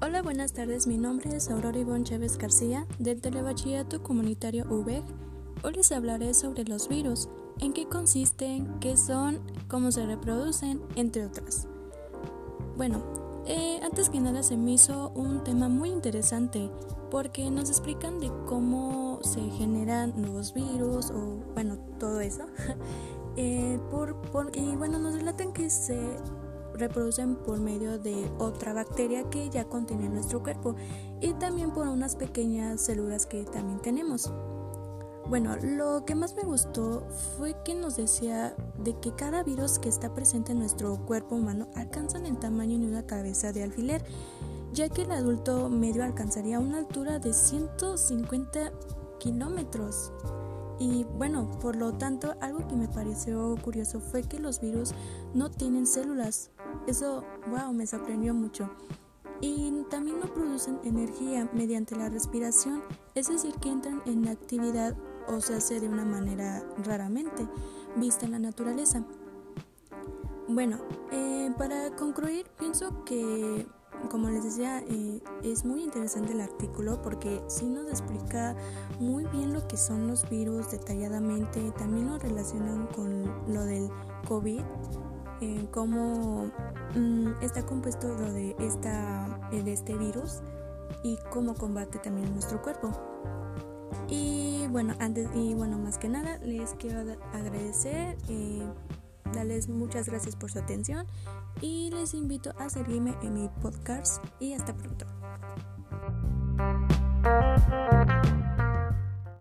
Hola, buenas tardes. Mi nombre es Aurora Ivonne Chávez García del Telebachillerato Comunitario UBEG. Hoy les hablaré sobre los virus, en qué consisten, qué son, cómo se reproducen, entre otras. Bueno, eh, antes que nada se me hizo un tema muy interesante porque nos explican de cómo se generan nuevos virus o bueno, todo eso. Eh, por, y bueno, nos relatan que se reproducen por medio de otra bacteria que ya contiene nuestro cuerpo y también por unas pequeñas células que también tenemos. Bueno, lo que más me gustó fue que nos decía de que cada virus que está presente en nuestro cuerpo humano alcanzan el tamaño de una cabeza de alfiler, ya que el adulto medio alcanzaría una altura de 150 kilómetros. Y bueno, por lo tanto, algo que me pareció curioso fue que los virus no tienen células. Eso, wow, me sorprendió mucho. Y también no producen energía mediante la respiración, es decir, que entran en actividad o se hace de una manera raramente vista en la naturaleza. Bueno, eh, para concluir, pienso que como les decía, eh, es muy interesante el artículo porque sí nos explica muy bien lo que son los virus detalladamente. También lo relacionan con lo del COVID, eh, cómo mm, está compuesto lo de, esta, eh, de este virus y cómo combate también nuestro cuerpo. Y bueno, antes y bueno, más que nada les quiero agradecer. Muchas gracias por su atención y les invito a seguirme en mi podcast y hasta pronto.